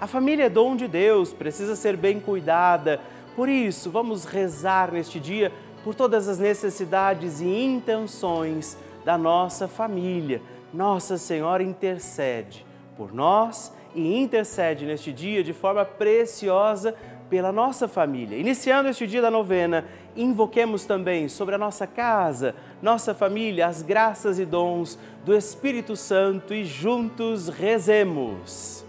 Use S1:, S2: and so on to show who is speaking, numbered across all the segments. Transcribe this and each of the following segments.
S1: A família é dom de Deus, precisa ser bem cuidada. Por isso, vamos rezar neste dia por todas as necessidades e intenções da nossa família. Nossa Senhora intercede por nós e intercede neste dia de forma preciosa pela nossa família. Iniciando este dia da novena, invoquemos também sobre a nossa casa, nossa família, as graças e dons do Espírito Santo e juntos rezemos.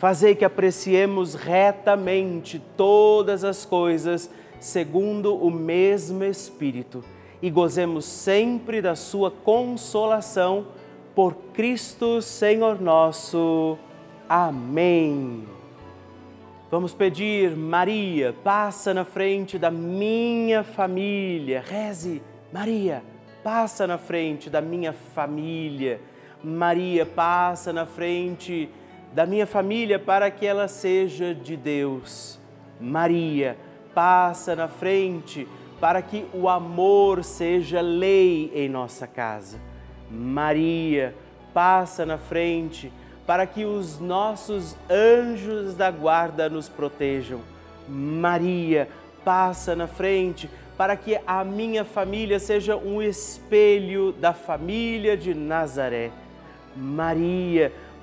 S1: Fazei que apreciemos retamente todas as coisas segundo o mesmo Espírito e gozemos sempre da Sua consolação por Cristo Senhor nosso. Amém. Vamos pedir, Maria, passa na frente da minha família. Reze, Maria, passa na frente da minha família. Maria, passa na frente da minha família para que ela seja de Deus. Maria, passa na frente para que o amor seja lei em nossa casa. Maria, passa na frente para que os nossos anjos da guarda nos protejam. Maria, passa na frente para que a minha família seja um espelho da família de Nazaré. Maria, passa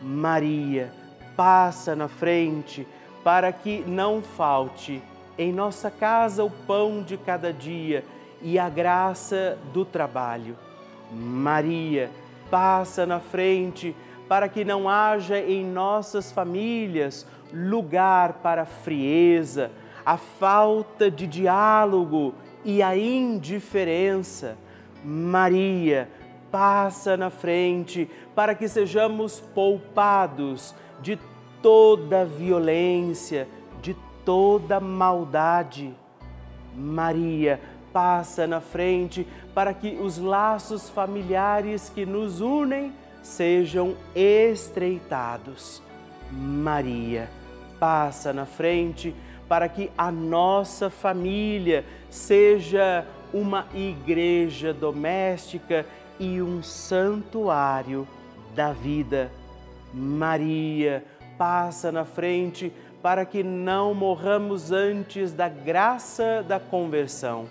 S1: Maria, passa na frente para que não falte em nossa casa o pão de cada dia e a graça do trabalho. Maria, passa na frente para que não haja em nossas famílias lugar para a frieza, a falta de diálogo e a indiferença. Maria, passa na frente para que sejamos poupados de toda violência, de toda maldade. Maria, passa na frente para que os laços familiares que nos unem sejam estreitados. Maria, passa na frente para que a nossa família seja uma igreja doméstica e um santuário da vida. Maria, passa na frente para que não morramos antes da graça da conversão.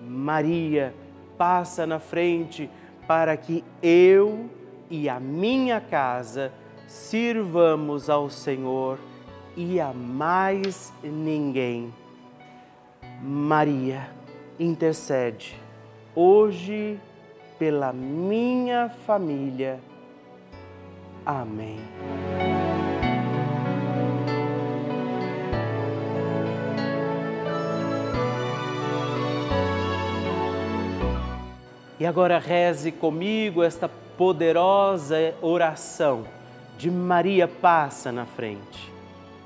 S1: Maria, passa na frente para que eu e a minha casa sirvamos ao Senhor e a mais ninguém. Maria, intercede hoje pela minha família. Amém. E agora reze comigo esta poderosa oração de Maria passa na frente.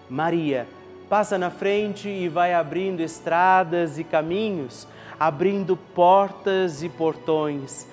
S1: Maria passa na frente e vai abrindo estradas e caminhos, abrindo portas e portões,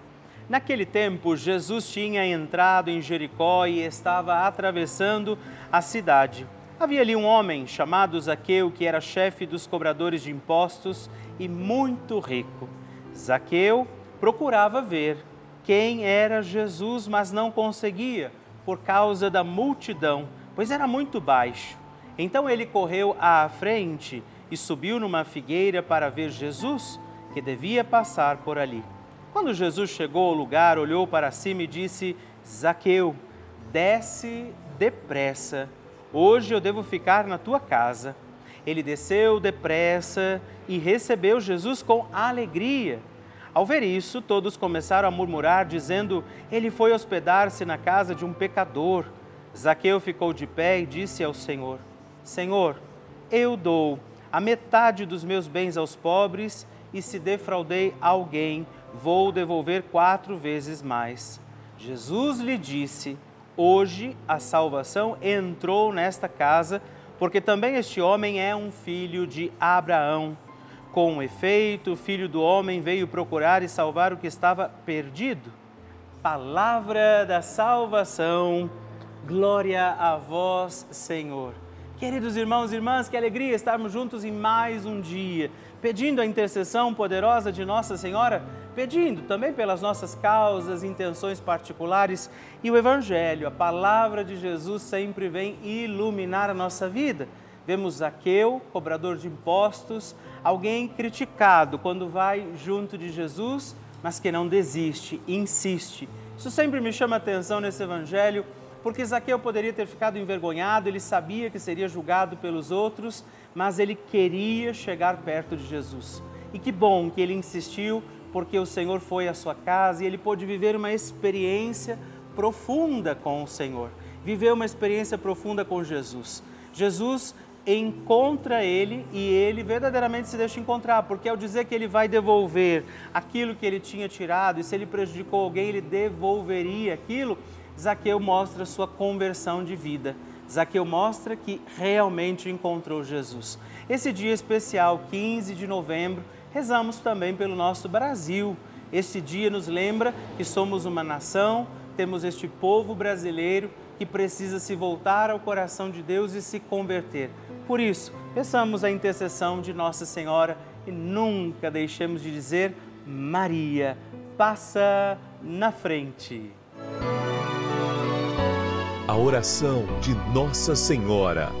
S1: Naquele tempo, Jesus tinha entrado em Jericó e estava atravessando a cidade. Havia ali um homem chamado Zaqueu, que era chefe dos cobradores de impostos e muito rico. Zaqueu procurava ver quem era Jesus, mas não conseguia por causa da multidão, pois era muito baixo. Então ele correu à frente e subiu numa figueira para ver Jesus, que devia passar por ali. Quando Jesus chegou ao lugar, olhou para cima e disse: Zaqueu, desce depressa. Hoje eu devo ficar na tua casa. Ele desceu depressa e recebeu Jesus com alegria. Ao ver isso, todos começaram a murmurar, dizendo: Ele foi hospedar-se na casa de um pecador. Zaqueu ficou de pé e disse ao Senhor: Senhor, eu dou a metade dos meus bens aos pobres, e se defraudei alguém, vou devolver quatro vezes mais. Jesus lhe disse: Hoje a salvação entrou nesta casa, porque também este homem é um filho de Abraão. Com efeito, o Filho do Homem veio procurar e salvar o que estava perdido. Palavra da salvação, glória a vós, Senhor. Queridos irmãos e irmãs, que alegria estarmos juntos em mais um dia, pedindo a intercessão poderosa de Nossa Senhora, pedindo também pelas nossas causas, intenções particulares e o Evangelho, a palavra de Jesus sempre vem iluminar a nossa vida. Vemos Zaqueu, cobrador de impostos, alguém criticado quando vai junto de Jesus, mas que não desiste, insiste. Isso sempre me chama atenção nesse Evangelho porque Zaqueu poderia ter ficado envergonhado, ele sabia que seria julgado pelos outros, mas ele queria chegar perto de Jesus. E que bom que ele insistiu, porque o Senhor foi à sua casa e ele pôde viver uma experiência profunda com o Senhor, viver uma experiência profunda com Jesus. Jesus encontra ele e ele verdadeiramente se deixa encontrar, porque ao dizer que ele vai devolver aquilo que ele tinha tirado, e se ele prejudicou alguém, ele devolveria aquilo, Zaqueu mostra sua conversão de vida. Zaqueu mostra que realmente encontrou Jesus. Esse dia especial, 15 de novembro, rezamos também pelo nosso Brasil. Este dia nos lembra que somos uma nação, temos este povo brasileiro que precisa se voltar ao coração de Deus e se converter. Por isso, peçamos a intercessão de Nossa Senhora e nunca deixemos de dizer: Maria, passa na frente
S2: a oração de Nossa Senhora.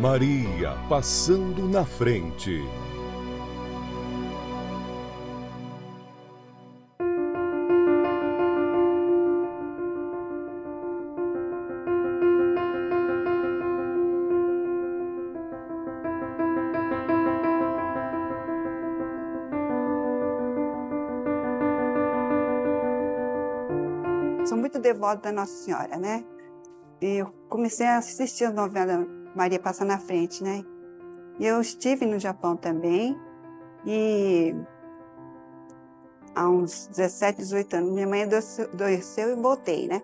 S2: Maria passando na frente.
S3: devoto da Nossa Senhora, né? E eu comecei a assistir a novela Maria Passa na Frente, né? Eu estive no Japão também e há uns 17, 18 anos, minha mãe adoeceu e voltei, né?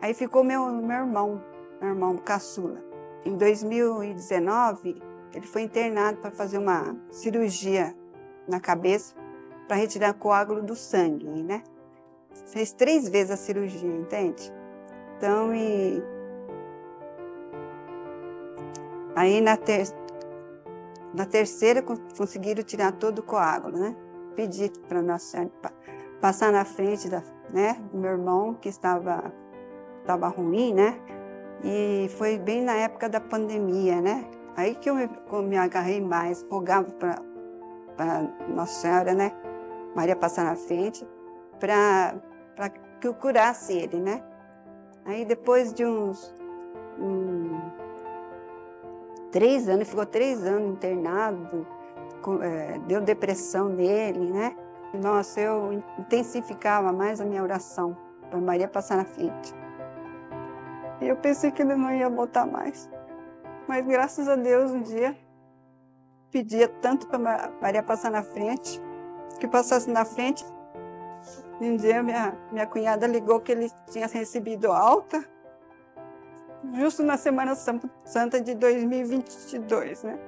S3: Aí ficou meu, meu irmão, meu irmão caçula. Em 2019, ele foi internado para fazer uma cirurgia na cabeça para retirar coágulo do sangue, né? Fez três vezes a cirurgia, entende? Então, e. Aí na, ter... na terceira conseguiram tirar todo o coágulo, né? Pedi para Nossa Senhora passar na frente da, né, do meu irmão, que estava, estava ruim, né? E foi bem na época da pandemia, né? Aí que eu me, eu me agarrei mais, rogava para Nossa Senhora, né? Maria passar na frente, para que eu curasse ele, né? Aí depois de uns três anos, ficou três anos internado, com, é, deu depressão nele, né? Nossa, eu intensificava mais a minha oração para Maria passar na frente. E eu pensei que ele não ia voltar mais. Mas graças a Deus, um dia, pedia tanto para Maria passar na frente, que passasse na frente. Um dia, minha, minha cunhada ligou que ele tinha recebido alta, justo na Semana Santa de 2022, né?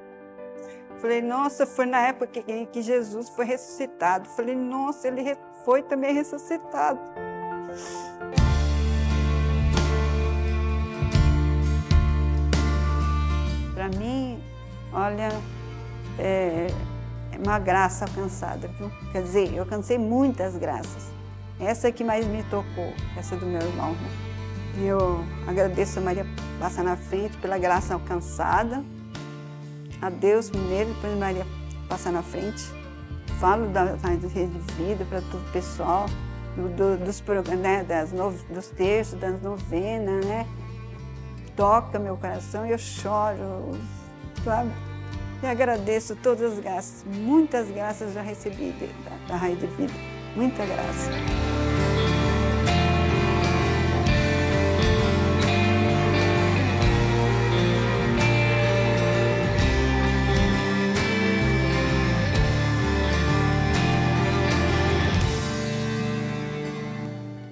S3: Falei, nossa, foi na época que, que Jesus foi ressuscitado. Falei, nossa, ele foi também ressuscitado. Para mim, olha, é, é uma graça alcançada, viu? Quer dizer, eu alcancei muitas graças. Essa é que mais me tocou, essa do meu irmão. Né? Eu agradeço a Maria passar na frente pela graça alcançada. A Deus primeiro, depois Maria passar na frente. Falo da, da rede de vida para todo o pessoal, do, do, dos, né, das no, dos terços, das novenas, né? toca meu coração e eu choro, sabe? E agradeço todas as graças, muitas graças já recebi da, da Raio de Vida, muita graça.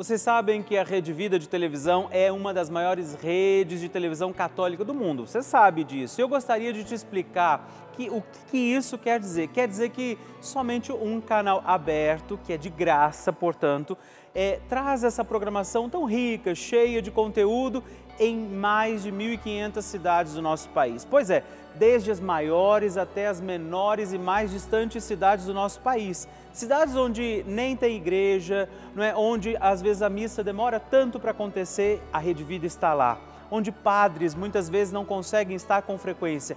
S1: Vocês sabem que a Rede Vida de televisão é uma das maiores redes de televisão católica do mundo. Você sabe disso. Eu gostaria de te explicar que, o que isso quer dizer. Quer dizer que somente um canal aberto, que é de graça, portanto, é, traz essa programação tão rica, cheia de conteúdo em mais de 1.500 cidades do nosso país. Pois é, desde as maiores até as menores e mais distantes cidades do nosso país. Cidades onde nem tem igreja, não é? onde às vezes a missa demora tanto para acontecer, a Rede Vida está lá. Onde padres muitas vezes não conseguem estar com frequência.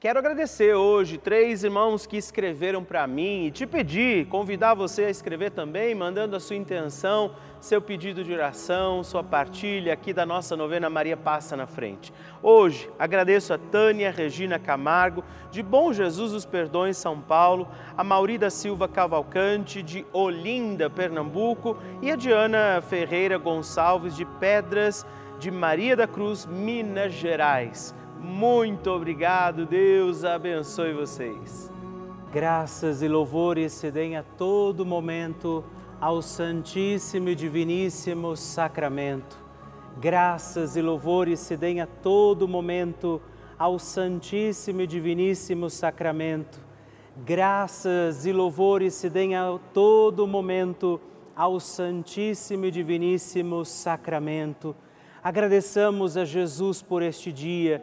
S1: Quero agradecer hoje três irmãos que escreveram para mim e te pedir, convidar você a escrever também, mandando a sua intenção, seu pedido de oração, sua partilha aqui da nossa novena Maria Passa na Frente. Hoje agradeço a Tânia Regina Camargo, de Bom Jesus dos Perdões, São Paulo, a Maurida Silva Cavalcante, de Olinda, Pernambuco, e a Diana Ferreira Gonçalves, de Pedras de Maria da Cruz, Minas Gerais. Muito obrigado, Deus abençoe vocês. Graças e louvores se deem a todo momento ao Santíssimo e Diviníssimo Sacramento. Graças e louvores se deem a todo momento ao Santíssimo e Diviníssimo Sacramento. Graças e louvores se deem a todo momento ao Santíssimo e Diviníssimo Sacramento. Agradeçamos a Jesus por este dia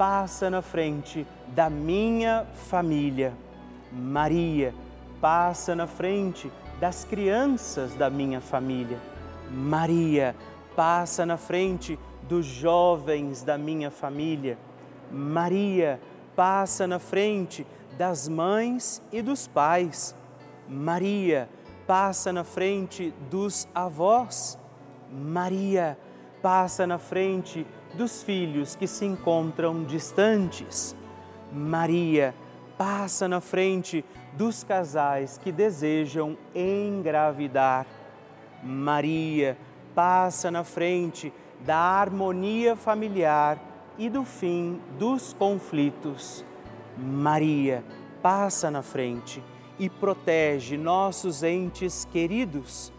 S1: passa na frente da minha família. Maria passa na frente das crianças da minha família. Maria passa na frente dos jovens da minha família. Maria passa na frente das mães e dos pais. Maria passa na frente dos avós. Maria passa na frente dos filhos que se encontram distantes. Maria passa na frente dos casais que desejam engravidar. Maria passa na frente da harmonia familiar e do fim dos conflitos. Maria passa na frente e protege nossos entes queridos.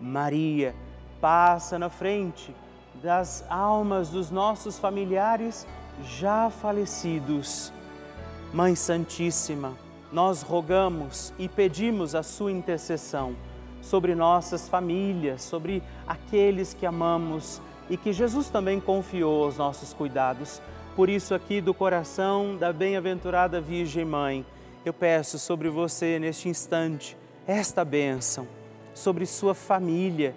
S1: Maria passa na frente das almas dos nossos familiares já falecidos. Mãe Santíssima, nós rogamos e pedimos a sua intercessão sobre nossas famílias, sobre aqueles que amamos e que Jesus também confiou aos nossos cuidados. Por isso, aqui do coração da bem-aventurada Virgem Mãe, eu peço sobre você neste instante esta bênção, sobre sua família,